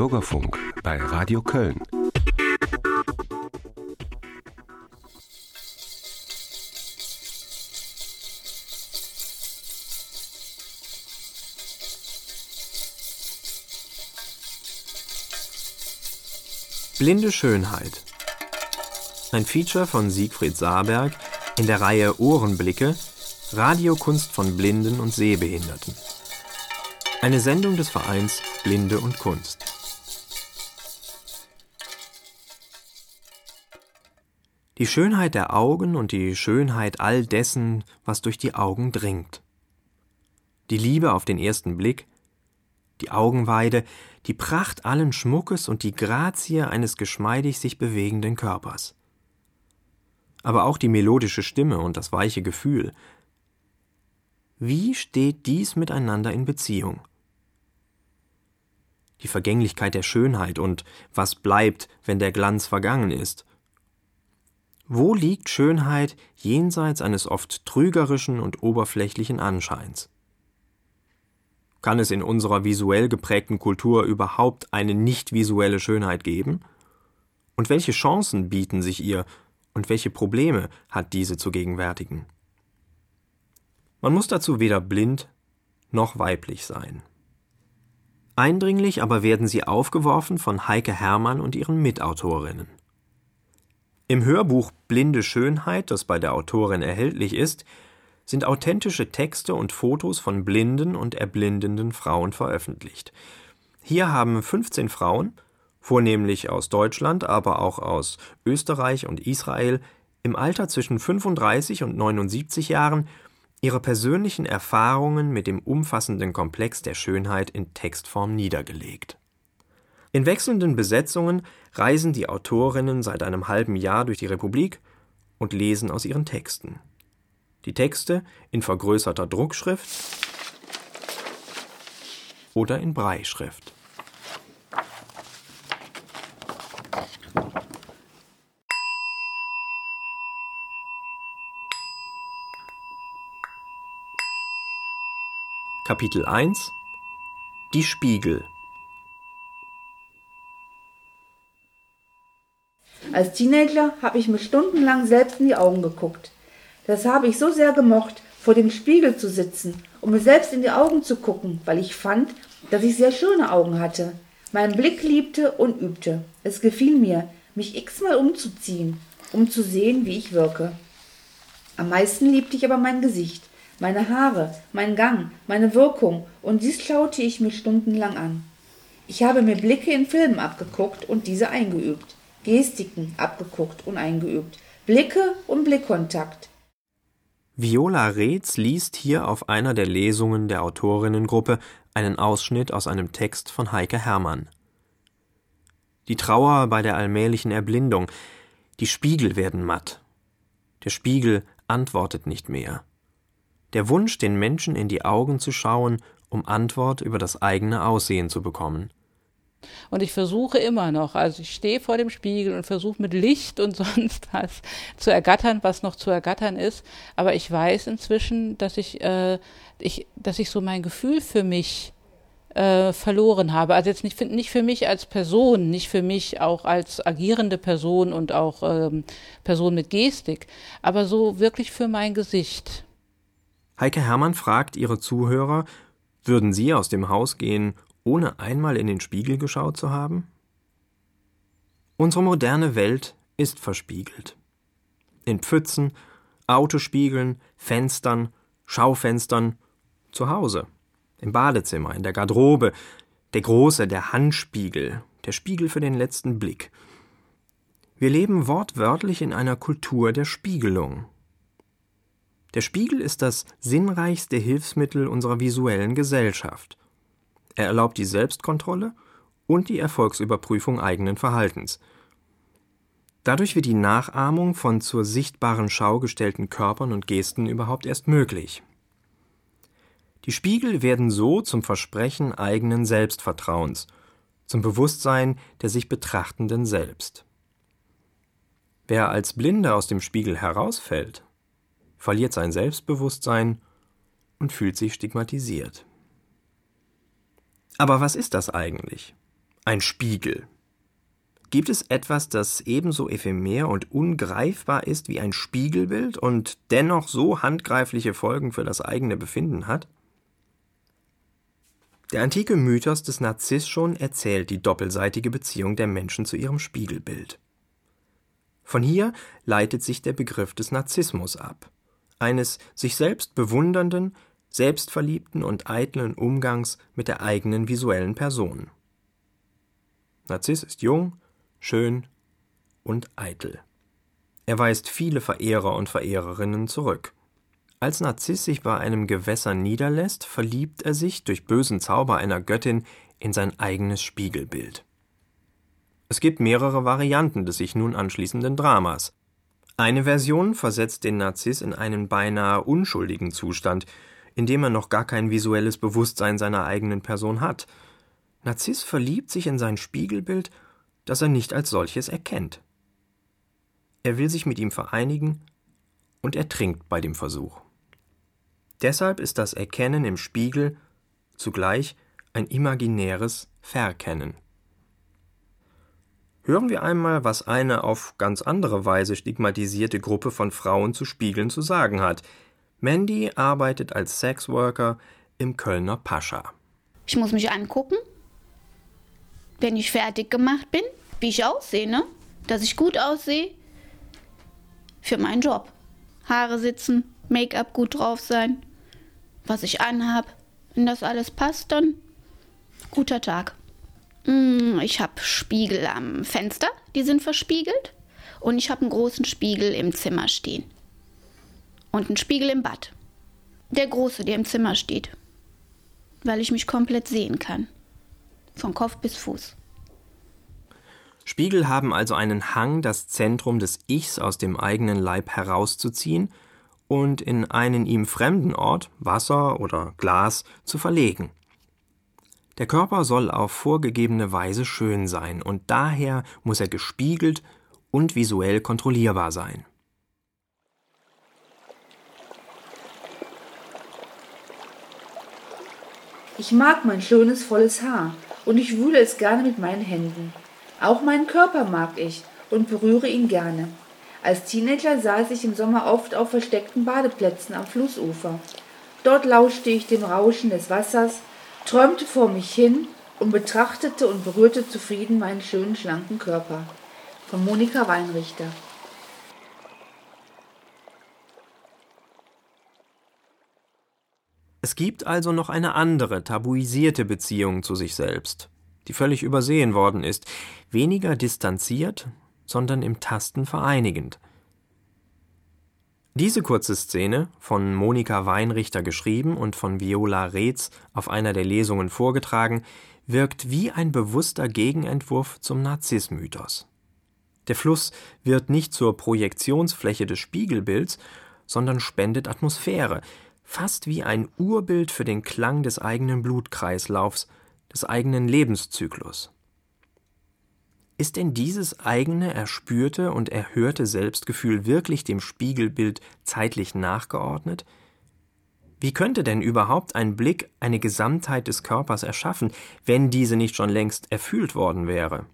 Bürgerfunk bei Radio Köln. Blinde Schönheit. Ein Feature von Siegfried Saarberg in der Reihe Ohrenblicke Radiokunst von Blinden und Sehbehinderten. Eine Sendung des Vereins Blinde und Kunst. Die Schönheit der Augen und die Schönheit all dessen, was durch die Augen dringt. Die Liebe auf den ersten Blick, die Augenweide, die Pracht allen Schmuckes und die Grazie eines geschmeidig sich bewegenden Körpers. Aber auch die melodische Stimme und das weiche Gefühl. Wie steht dies miteinander in Beziehung? Die Vergänglichkeit der Schönheit und was bleibt, wenn der Glanz vergangen ist. Wo liegt Schönheit jenseits eines oft trügerischen und oberflächlichen Anscheins? Kann es in unserer visuell geprägten Kultur überhaupt eine nicht visuelle Schönheit geben? Und welche Chancen bieten sich ihr und welche Probleme hat diese zu gegenwärtigen? Man muss dazu weder blind noch weiblich sein. Eindringlich aber werden sie aufgeworfen von Heike Hermann und ihren Mitautorinnen. Im Hörbuch Blinde Schönheit, das bei der Autorin erhältlich ist, sind authentische Texte und Fotos von blinden und erblindenden Frauen veröffentlicht. Hier haben 15 Frauen, vornehmlich aus Deutschland, aber auch aus Österreich und Israel, im Alter zwischen 35 und 79 Jahren ihre persönlichen Erfahrungen mit dem umfassenden Komplex der Schönheit in Textform niedergelegt. In wechselnden Besetzungen reisen die Autorinnen seit einem halben Jahr durch die Republik und lesen aus ihren Texten. Die Texte in vergrößerter Druckschrift oder in Breischrift. Kapitel 1 Die Spiegel Als Teenager habe ich mir stundenlang selbst in die Augen geguckt. Das habe ich so sehr gemocht, vor dem Spiegel zu sitzen und mir selbst in die Augen zu gucken, weil ich fand, dass ich sehr schöne Augen hatte, meinen Blick liebte und übte. Es gefiel mir, mich x-mal umzuziehen, um zu sehen, wie ich wirke. Am meisten liebte ich aber mein Gesicht, meine Haare, mein Gang, meine Wirkung, und dies schaute ich mir stundenlang an. Ich habe mir Blicke in Filmen abgeguckt und diese eingeübt, Gestiken abgeguckt und eingeübt, Blicke und Blickkontakt, Viola Reetz liest hier auf einer der Lesungen der Autorinnengruppe einen Ausschnitt aus einem Text von Heike Hermann. Die Trauer bei der allmählichen Erblindung, die Spiegel werden matt. Der Spiegel antwortet nicht mehr. Der Wunsch, den Menschen in die Augen zu schauen, um Antwort über das eigene Aussehen zu bekommen. Und ich versuche immer noch, also ich stehe vor dem Spiegel und versuche mit Licht und sonst was zu ergattern, was noch zu ergattern ist. Aber ich weiß inzwischen, dass ich, äh, ich, dass ich so mein Gefühl für mich äh, verloren habe. Also jetzt nicht, nicht für mich als Person, nicht für mich auch als agierende Person und auch ähm, Person mit Gestik, aber so wirklich für mein Gesicht. Heike Hermann fragt ihre Zuhörer, würden sie aus dem Haus gehen, ohne einmal in den Spiegel geschaut zu haben? Unsere moderne Welt ist verspiegelt. In Pfützen, Autospiegeln, Fenstern, Schaufenstern, zu Hause, im Badezimmer, in der Garderobe, der große, der Handspiegel, der Spiegel für den letzten Blick. Wir leben wortwörtlich in einer Kultur der Spiegelung. Der Spiegel ist das sinnreichste Hilfsmittel unserer visuellen Gesellschaft. Er erlaubt die Selbstkontrolle und die Erfolgsüberprüfung eigenen Verhaltens. Dadurch wird die Nachahmung von zur sichtbaren Schau gestellten Körpern und Gesten überhaupt erst möglich. Die Spiegel werden so zum Versprechen eigenen Selbstvertrauens, zum Bewusstsein der sich Betrachtenden selbst. Wer als Blinder aus dem Spiegel herausfällt, verliert sein Selbstbewusstsein und fühlt sich stigmatisiert. Aber was ist das eigentlich? Ein Spiegel. Gibt es etwas, das ebenso ephemer und ungreifbar ist wie ein Spiegelbild und dennoch so handgreifliche Folgen für das eigene Befinden hat? Der antike Mythos des Narziss schon erzählt die doppelseitige Beziehung der Menschen zu ihrem Spiegelbild. Von hier leitet sich der Begriff des Narzissmus ab, eines sich selbst bewundernden, selbstverliebten und eitlen Umgangs mit der eigenen visuellen Person. Narziss ist jung, schön und eitel. Er weist viele Verehrer und Verehrerinnen zurück. Als Narziss sich bei einem Gewässer niederlässt, verliebt er sich durch bösen Zauber einer Göttin in sein eigenes Spiegelbild. Es gibt mehrere Varianten des sich nun anschließenden Dramas. Eine Version versetzt den Narziss in einen beinahe unschuldigen Zustand, in dem er noch gar kein visuelles Bewusstsein seiner eigenen Person hat. Narziss verliebt sich in sein Spiegelbild das er nicht als solches erkennt. Er will sich mit ihm vereinigen und ertrinkt bei dem Versuch. Deshalb ist das Erkennen im Spiegel zugleich ein imaginäres Verkennen. Hören wir einmal, was eine auf ganz andere Weise stigmatisierte Gruppe von Frauen zu Spiegeln zu sagen hat. Mandy arbeitet als Sexworker im Kölner Pascha. Ich muss mich angucken, wenn ich fertig gemacht bin, wie ich aussehe, ne? Dass ich gut aussehe für meinen Job. Haare sitzen, Make-up gut drauf sein, was ich anhab. Wenn das alles passt, dann guter Tag. Mm, ich habe Spiegel am Fenster, die sind verspiegelt. Und ich habe einen großen Spiegel im Zimmer stehen. Und einen Spiegel im Bad. Der große, der im Zimmer steht. Weil ich mich komplett sehen kann. Von Kopf bis Fuß. Spiegel haben also einen Hang, das Zentrum des Ichs aus dem eigenen Leib herauszuziehen und in einen ihm fremden Ort, Wasser oder Glas, zu verlegen. Der Körper soll auf vorgegebene Weise schön sein, und daher muss er gespiegelt und visuell kontrollierbar sein. Ich mag mein schönes volles Haar und ich wühle es gerne mit meinen Händen. Auch meinen Körper mag ich und berühre ihn gerne. Als Teenager saß ich im Sommer oft auf versteckten Badeplätzen am Flussufer. Dort lauschte ich dem Rauschen des Wassers, träumte vor mich hin und betrachtete und berührte zufrieden meinen schönen schlanken Körper. Von Monika Weinrichter. Es gibt also noch eine andere, tabuisierte Beziehung zu sich selbst die völlig übersehen worden ist, weniger distanziert, sondern im Tasten vereinigend. Diese kurze Szene, von Monika Weinrichter geschrieben und von Viola Reetz auf einer der Lesungen vorgetragen, wirkt wie ein bewusster Gegenentwurf zum Narzissmythos. Der Fluss wird nicht zur Projektionsfläche des Spiegelbilds, sondern spendet Atmosphäre, fast wie ein Urbild für den Klang des eigenen Blutkreislaufs, des eigenen Lebenszyklus. Ist denn dieses eigene, erspürte und erhörte Selbstgefühl wirklich dem Spiegelbild zeitlich nachgeordnet? Wie könnte denn überhaupt ein Blick eine Gesamtheit des Körpers erschaffen, wenn diese nicht schon längst erfüllt worden wäre?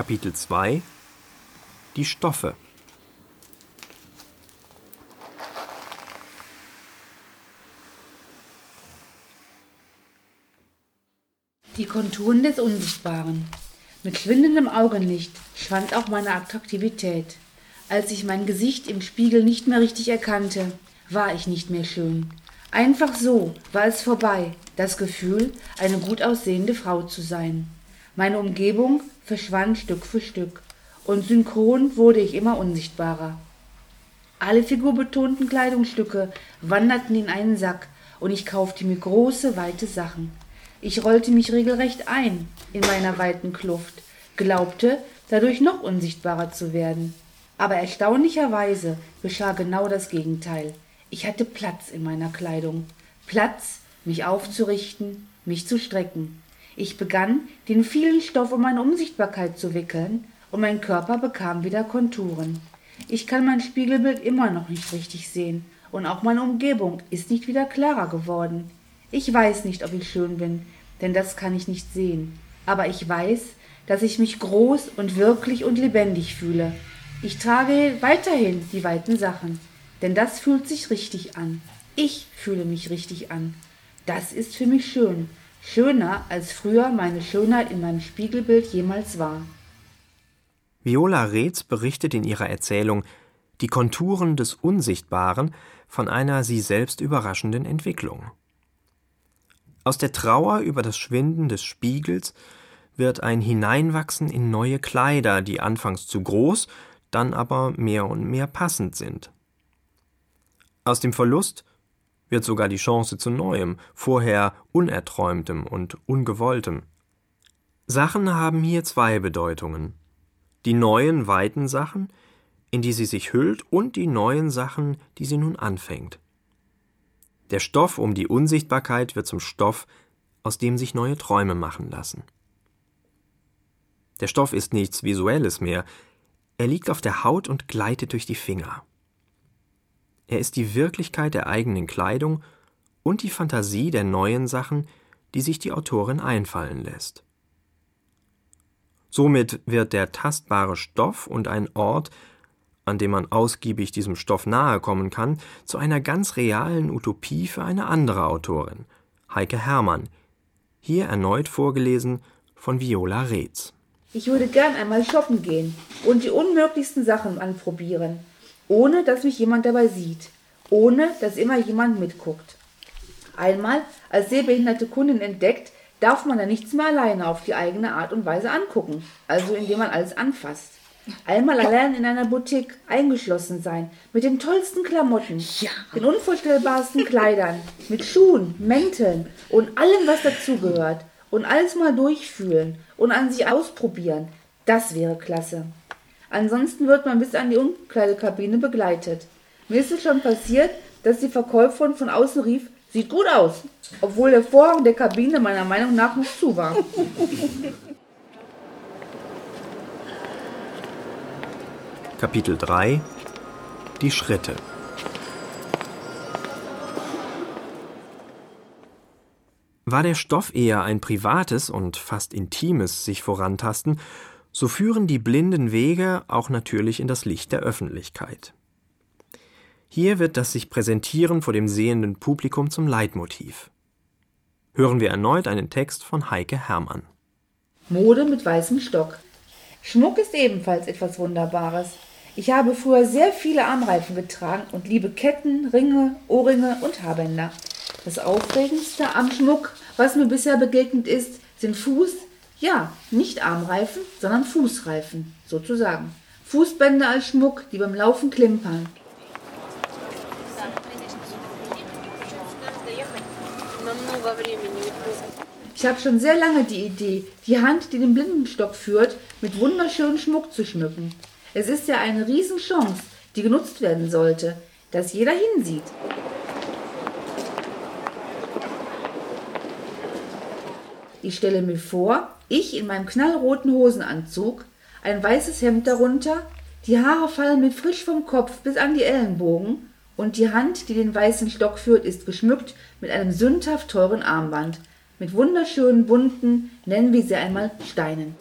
Kapitel 2 Die Stoffe Die Konturen des Unsichtbaren. Mit schwindendem Augenlicht schwand auch meine Attraktivität. Als ich mein Gesicht im Spiegel nicht mehr richtig erkannte, war ich nicht mehr schön. Einfach so war es vorbei, das Gefühl, eine gut aussehende Frau zu sein. Meine Umgebung verschwand Stück für Stück, und synchron wurde ich immer unsichtbarer. Alle figurbetonten Kleidungsstücke wanderten in einen Sack, und ich kaufte mir große, weite Sachen. Ich rollte mich regelrecht ein in meiner weiten Kluft, glaubte, dadurch noch unsichtbarer zu werden. Aber erstaunlicherweise geschah genau das Gegenteil. Ich hatte Platz in meiner Kleidung. Platz, mich aufzurichten, mich zu strecken. Ich begann, den vielen Stoff um meine Unsichtbarkeit zu wickeln und mein Körper bekam wieder Konturen. Ich kann mein Spiegelbild immer noch nicht richtig sehen und auch meine Umgebung ist nicht wieder klarer geworden. Ich weiß nicht, ob ich schön bin, denn das kann ich nicht sehen. Aber ich weiß, dass ich mich groß und wirklich und lebendig fühle. Ich trage weiterhin die weiten Sachen, denn das fühlt sich richtig an. Ich fühle mich richtig an. Das ist für mich schön, schöner als früher meine Schönheit in meinem Spiegelbild jemals war. Viola Reetz berichtet in ihrer Erzählung Die Konturen des Unsichtbaren von einer sie selbst überraschenden Entwicklung. Aus der Trauer über das Schwinden des Spiegels wird ein Hineinwachsen in neue Kleider, die anfangs zu groß, dann aber mehr und mehr passend sind. Aus dem Verlust wird sogar die Chance zu Neuem, vorher Unerträumtem und Ungewolltem. Sachen haben hier zwei Bedeutungen. Die neuen, weiten Sachen, in die sie sich hüllt, und die neuen Sachen, die sie nun anfängt. Der Stoff um die Unsichtbarkeit wird zum Stoff, aus dem sich neue Träume machen lassen. Der Stoff ist nichts Visuelles mehr, er liegt auf der Haut und gleitet durch die Finger. Er ist die Wirklichkeit der eigenen Kleidung und die Fantasie der neuen Sachen, die sich die Autorin einfallen lässt. Somit wird der tastbare Stoff und ein Ort, an dem man ausgiebig diesem Stoff nahe kommen kann, zu einer ganz realen Utopie für eine andere Autorin, Heike Herrmann, hier erneut vorgelesen von Viola Reetz. Ich würde gern einmal shoppen gehen und die unmöglichsten Sachen anprobieren, ohne dass mich jemand dabei sieht, ohne dass immer jemand mitguckt. Einmal als sehbehinderte Kundin entdeckt, darf man da nichts mehr alleine auf die eigene Art und Weise angucken, also indem man alles anfasst. Einmal allein in einer Boutique eingeschlossen sein, mit den tollsten Klamotten, Ja. den unvorstellbarsten Kleidern, mit Schuhen, Mänteln und allem, was dazugehört. Und alles mal durchfühlen und an sich ausprobieren. Das wäre klasse. Ansonsten wird man bis an die Umkleidekabine begleitet. Mir ist es schon passiert, dass die Verkäuferin von außen rief, sieht gut aus, obwohl der Vorhang der Kabine meiner Meinung nach noch zu war. Kapitel 3 Die Schritte War der Stoff eher ein privates und fast intimes sich vorantasten, so führen die blinden Wege auch natürlich in das Licht der Öffentlichkeit. Hier wird das sich präsentieren vor dem sehenden Publikum zum Leitmotiv. Hören wir erneut einen Text von Heike Herrmann. Mode mit weißem Stock. Schmuck ist ebenfalls etwas Wunderbares. Ich habe früher sehr viele Armreifen getragen und liebe Ketten, Ringe, Ohrringe und Haarbänder. Das Aufregendste am Schmuck, was mir bisher begegnet ist, sind Fuß, ja, nicht Armreifen, sondern Fußreifen, sozusagen. Fußbänder als Schmuck, die beim Laufen klimpern. Ich habe schon sehr lange die Idee, die Hand, die den Blindenstock führt, mit wunderschönem Schmuck zu schmücken. Es ist ja eine Riesenchance, die genutzt werden sollte, dass jeder hinsieht. Ich stelle mir vor, ich in meinem knallroten Hosenanzug, ein weißes Hemd darunter, die Haare fallen mir frisch vom Kopf bis an die Ellenbogen und die Hand, die den weißen Stock führt, ist geschmückt mit einem sündhaft teuren Armband, mit wunderschönen bunten, nennen wir sie einmal Steinen.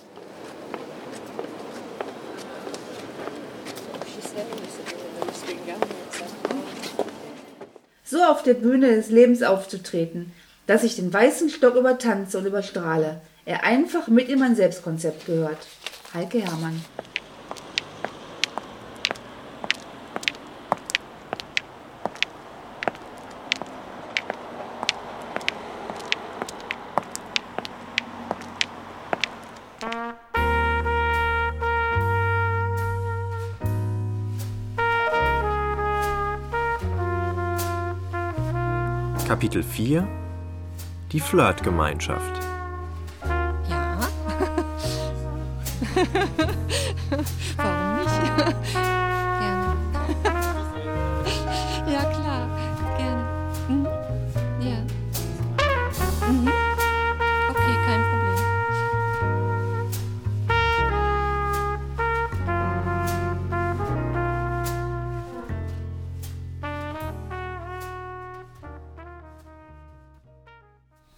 So auf der Bühne des Lebens aufzutreten, dass ich den weißen Stock übertanze und überstrahle, er einfach mit in mein Selbstkonzept gehört. Heike Herrmann. Kapitel 4 Die Flirtgemeinschaft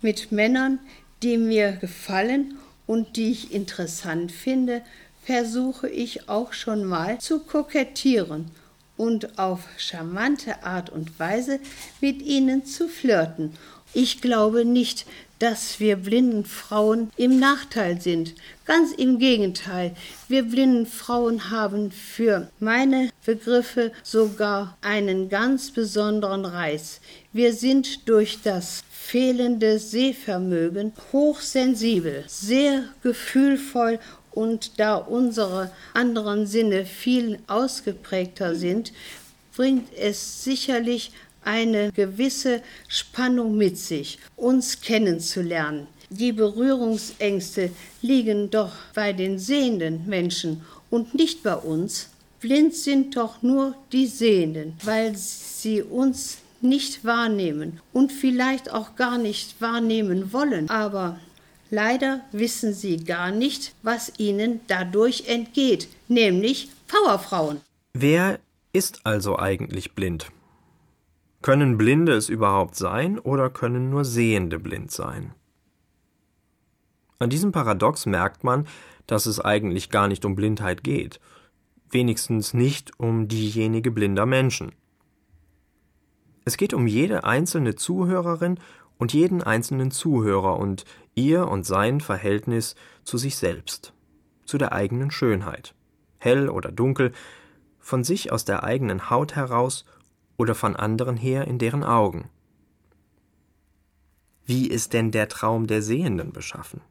Mit Männern, die mir gefallen und die ich interessant finde, versuche ich auch schon mal zu kokettieren und auf charmante Art und Weise mit ihnen zu flirten. Ich glaube nicht, dass wir blinden Frauen im Nachteil sind. Ganz im Gegenteil, wir blinden Frauen haben für meine Begriffe sogar einen ganz besonderen Reiz. Wir sind durch das fehlende Sehvermögen hochsensibel, sehr gefühlvoll und da unsere anderen Sinne viel ausgeprägter sind, bringt es sicherlich eine gewisse Spannung mit sich, uns kennenzulernen. Die Berührungsängste liegen doch bei den sehenden Menschen und nicht bei uns. Blind sind doch nur die Sehenden, weil sie uns nicht wahrnehmen und vielleicht auch gar nicht wahrnehmen wollen. Aber leider wissen sie gar nicht, was ihnen dadurch entgeht, nämlich Powerfrauen. Wer ist also eigentlich blind? Können Blinde es überhaupt sein oder können nur Sehende blind sein? An diesem Paradox merkt man, dass es eigentlich gar nicht um Blindheit geht, wenigstens nicht um diejenige blinder Menschen. Es geht um jede einzelne Zuhörerin und jeden einzelnen Zuhörer und ihr und sein Verhältnis zu sich selbst, zu der eigenen Schönheit, hell oder dunkel, von sich aus der eigenen Haut heraus oder von anderen her in deren Augen. Wie ist denn der Traum der Sehenden beschaffen?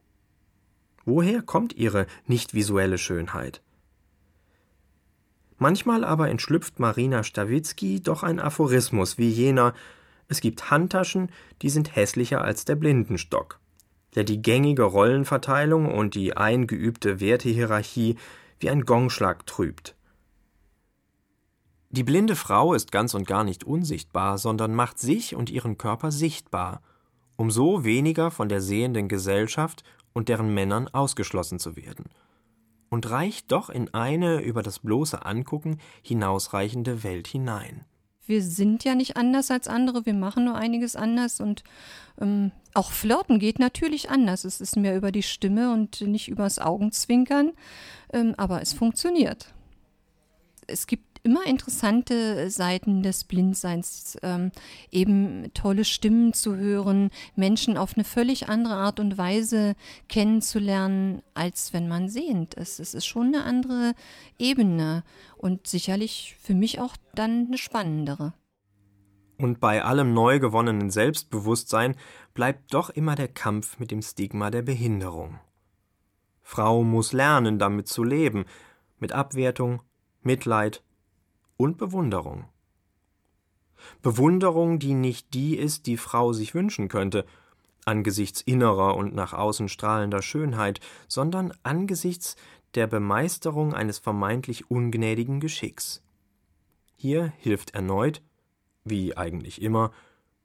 Woher kommt ihre nicht visuelle Schönheit? Manchmal aber entschlüpft Marina Stawitzki doch ein Aphorismus wie jener Es gibt Handtaschen, die sind hässlicher als der Blindenstock, der die gängige Rollenverteilung und die eingeübte Wertehierarchie wie ein Gongschlag trübt. Die blinde Frau ist ganz und gar nicht unsichtbar, sondern macht sich und ihren Körper sichtbar, um so weniger von der sehenden Gesellschaft und deren Männern ausgeschlossen zu werden, und reicht doch in eine über das bloße Angucken hinausreichende Welt hinein. Wir sind ja nicht anders als andere, wir machen nur einiges anders und ähm, auch Flirten geht natürlich anders. Es ist mehr über die Stimme und nicht übers Augenzwinkern, ähm, aber es funktioniert. Es gibt immer interessante Seiten des Blindseins, ähm, eben tolle Stimmen zu hören, Menschen auf eine völlig andere Art und Weise kennenzulernen, als wenn man sehend ist. Es ist schon eine andere Ebene und sicherlich für mich auch dann eine spannendere. Und bei allem neu gewonnenen Selbstbewusstsein bleibt doch immer der Kampf mit dem Stigma der Behinderung. Frau muss lernen, damit zu leben, mit Abwertung, Mitleid und Bewunderung. Bewunderung, die nicht die ist, die Frau sich wünschen könnte, angesichts innerer und nach außen strahlender Schönheit, sondern angesichts der Bemeisterung eines vermeintlich ungnädigen Geschicks. Hier hilft erneut, wie eigentlich immer,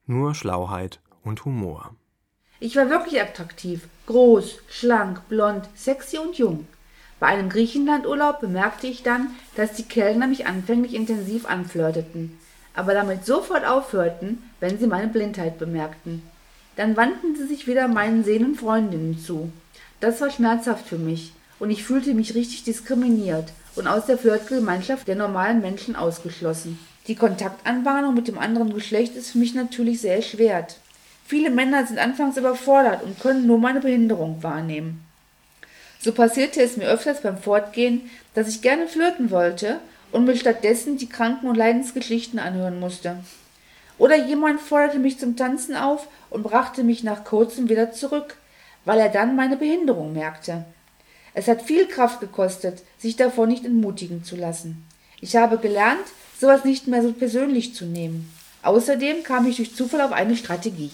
nur Schlauheit und Humor. Ich war wirklich attraktiv, groß, schlank, blond, sexy und jung. Bei einem Griechenlandurlaub bemerkte ich dann, dass die Kellner mich anfänglich intensiv anflirteten, aber damit sofort aufhörten, wenn sie meine Blindheit bemerkten. Dann wandten sie sich wieder meinen sehenden Freundinnen zu. Das war schmerzhaft für mich, und ich fühlte mich richtig diskriminiert und aus der Flirtgemeinschaft der normalen Menschen ausgeschlossen. Die Kontaktanbahnung mit dem anderen Geschlecht ist für mich natürlich sehr erschwert. Viele Männer sind anfangs überfordert und können nur meine Behinderung wahrnehmen. So passierte es mir öfters beim Fortgehen, dass ich gerne flirten wollte und mir stattdessen die Kranken- und Leidensgeschichten anhören musste. Oder jemand forderte mich zum Tanzen auf und brachte mich nach kurzem wieder zurück, weil er dann meine Behinderung merkte. Es hat viel Kraft gekostet, sich davor nicht entmutigen zu lassen. Ich habe gelernt, sowas nicht mehr so persönlich zu nehmen. Außerdem kam ich durch Zufall auf eine Strategie.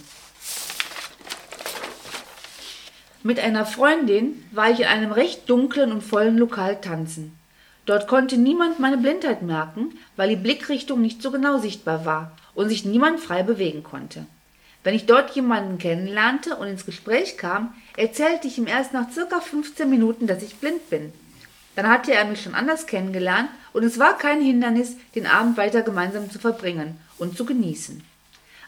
Mit einer Freundin war ich in einem recht dunklen und vollen Lokal tanzen. Dort konnte niemand meine Blindheit merken, weil die Blickrichtung nicht so genau sichtbar war und sich niemand frei bewegen konnte. Wenn ich dort jemanden kennenlernte und ins Gespräch kam, erzählte ich ihm erst nach circa 15 Minuten, dass ich blind bin. Dann hatte er mich schon anders kennengelernt und es war kein Hindernis, den Abend weiter gemeinsam zu verbringen und zu genießen.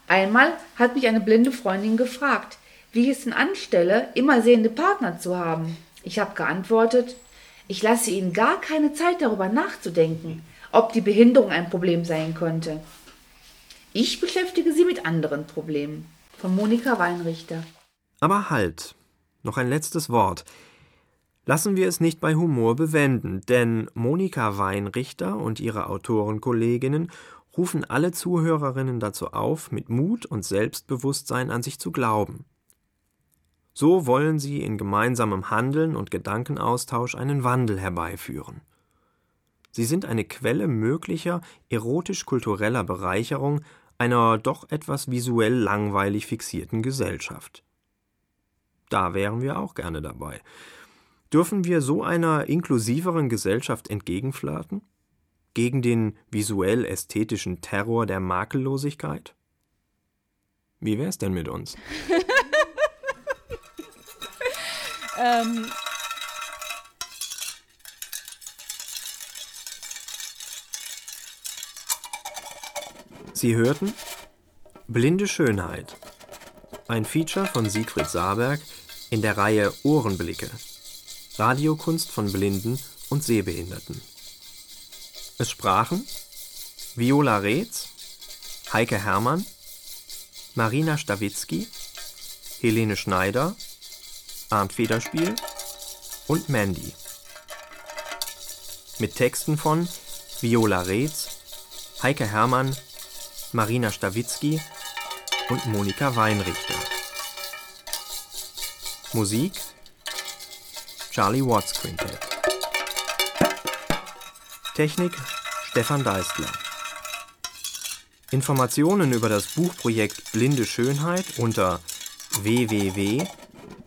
Einmal hat mich eine blinde Freundin gefragt, wie ich es denn anstelle, immer sehende Partner zu haben. Ich habe geantwortet, ich lasse ihnen gar keine Zeit darüber nachzudenken, ob die Behinderung ein Problem sein könnte. Ich beschäftige sie mit anderen Problemen. Von Monika Weinrichter. Aber halt, noch ein letztes Wort. Lassen wir es nicht bei Humor bewenden, denn Monika Weinrichter und ihre Autorenkolleginnen rufen alle Zuhörerinnen dazu auf, mit Mut und Selbstbewusstsein an sich zu glauben. So wollen sie in gemeinsamem Handeln und Gedankenaustausch einen Wandel herbeiführen. Sie sind eine Quelle möglicher erotisch-kultureller Bereicherung einer doch etwas visuell langweilig fixierten Gesellschaft. Da wären wir auch gerne dabei. Dürfen wir so einer inklusiveren Gesellschaft entgegenflirten? Gegen den visuell-ästhetischen Terror der Makellosigkeit? Wie wär's denn mit uns? ähm. Sie hörten Blinde Schönheit, ein Feature von Siegfried Saarberg in der Reihe Ohrenblicke. Radiokunst von Blinden und Sehbehinderten. Es sprachen Viola Reetz, Heike Herrmann, Marina Stawitzki, Helene Schneider, Arndt Federspiel und Mandy. Mit Texten von Viola Reetz, Heike Herrmann, Marina Stawitzki und Monika Weinrichter. Musik Charlie Watts Quintett. Technik Stefan Deistler. Informationen über das Buchprojekt Blinde Schönheit unter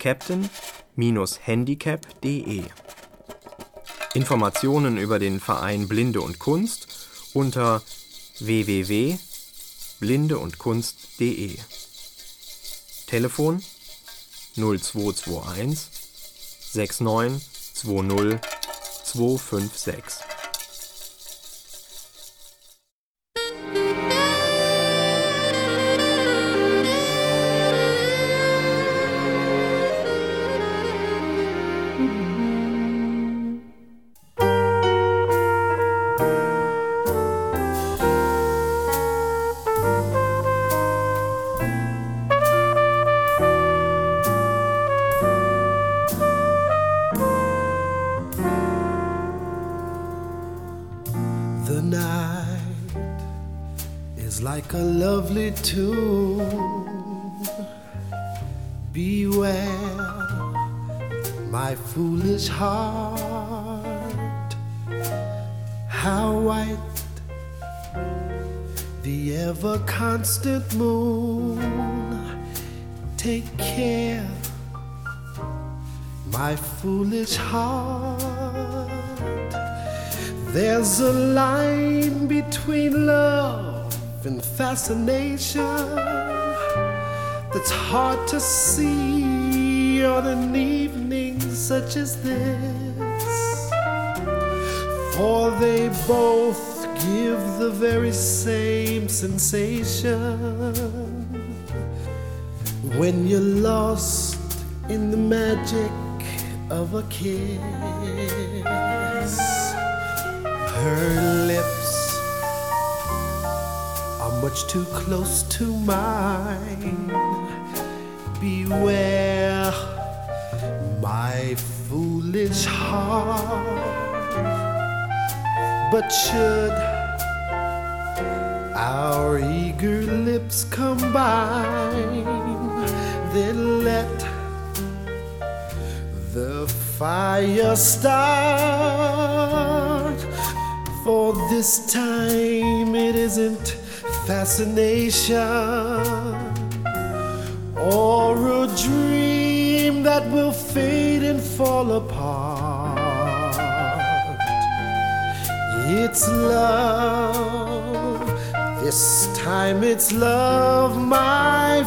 www.captain-handicap.de. Informationen über den Verein Blinde und Kunst unter www.blindeundkunst.de. Telefon 0221 69 20 256. Constant moon. Take care, my foolish heart. There's a line between love and fascination that's hard to see on an evening such as this. For they both give the very same sensation when you're lost in the magic of a kiss. Her lips much too close to mine. Beware my foolish heart but should our eager lips combine, then let the fire start. For this time it isn't fascination or a dream that will fade and fall apart. It's love. This time it's love, my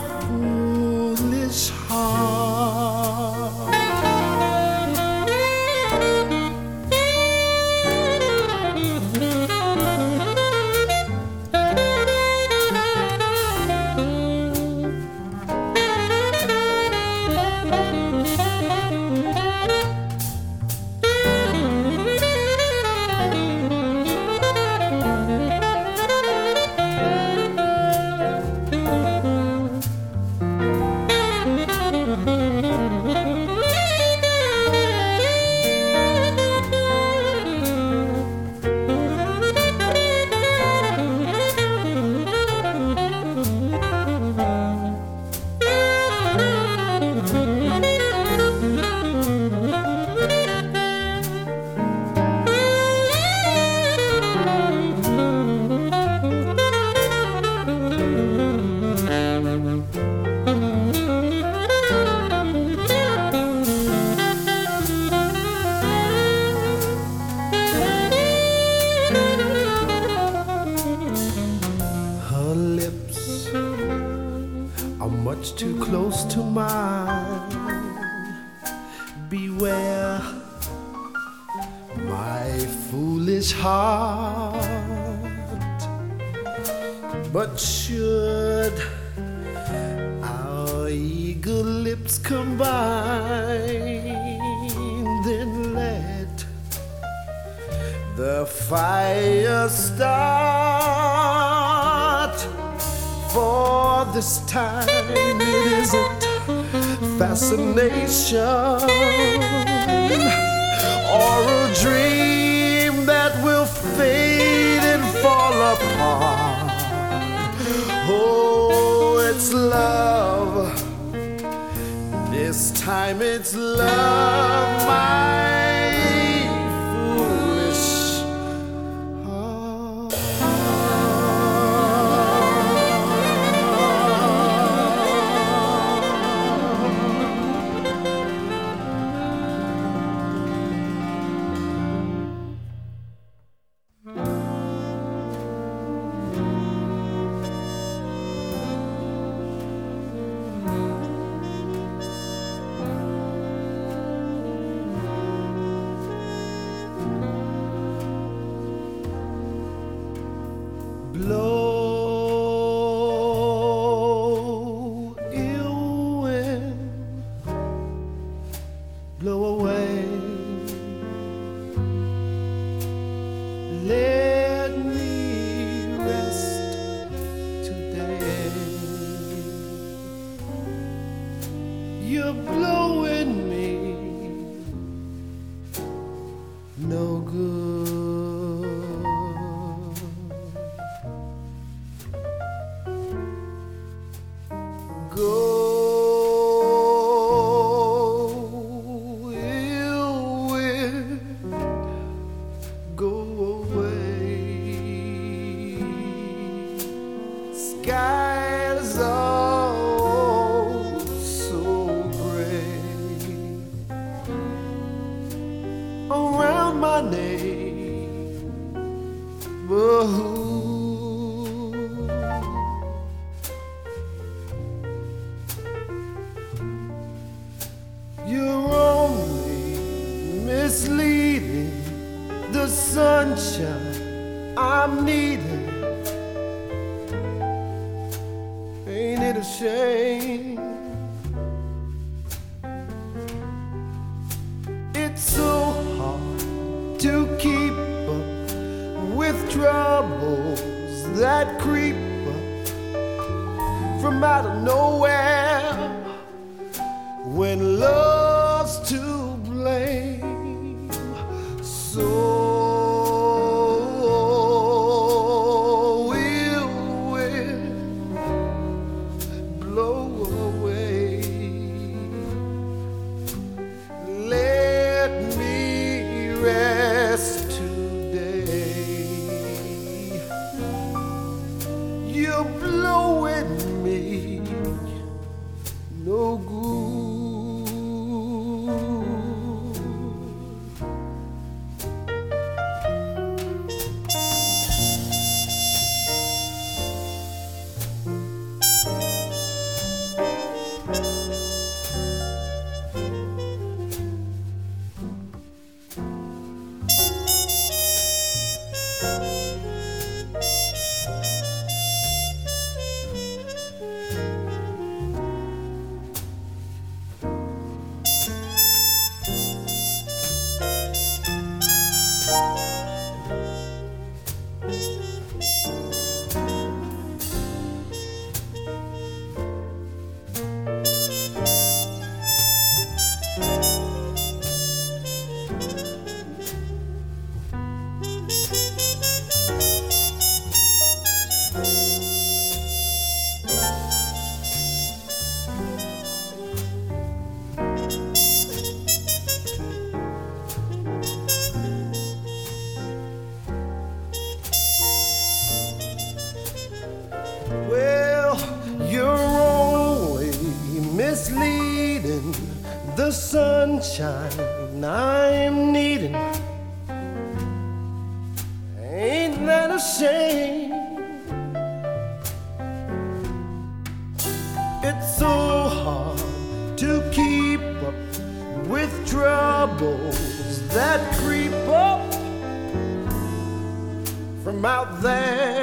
beware my foolish heart. But should our eager lips combine, then let the fire start. For this time it isn't fascination or a dream that will fade and fall apart. Oh, it's love. This time it's love, my. that creep up from out there.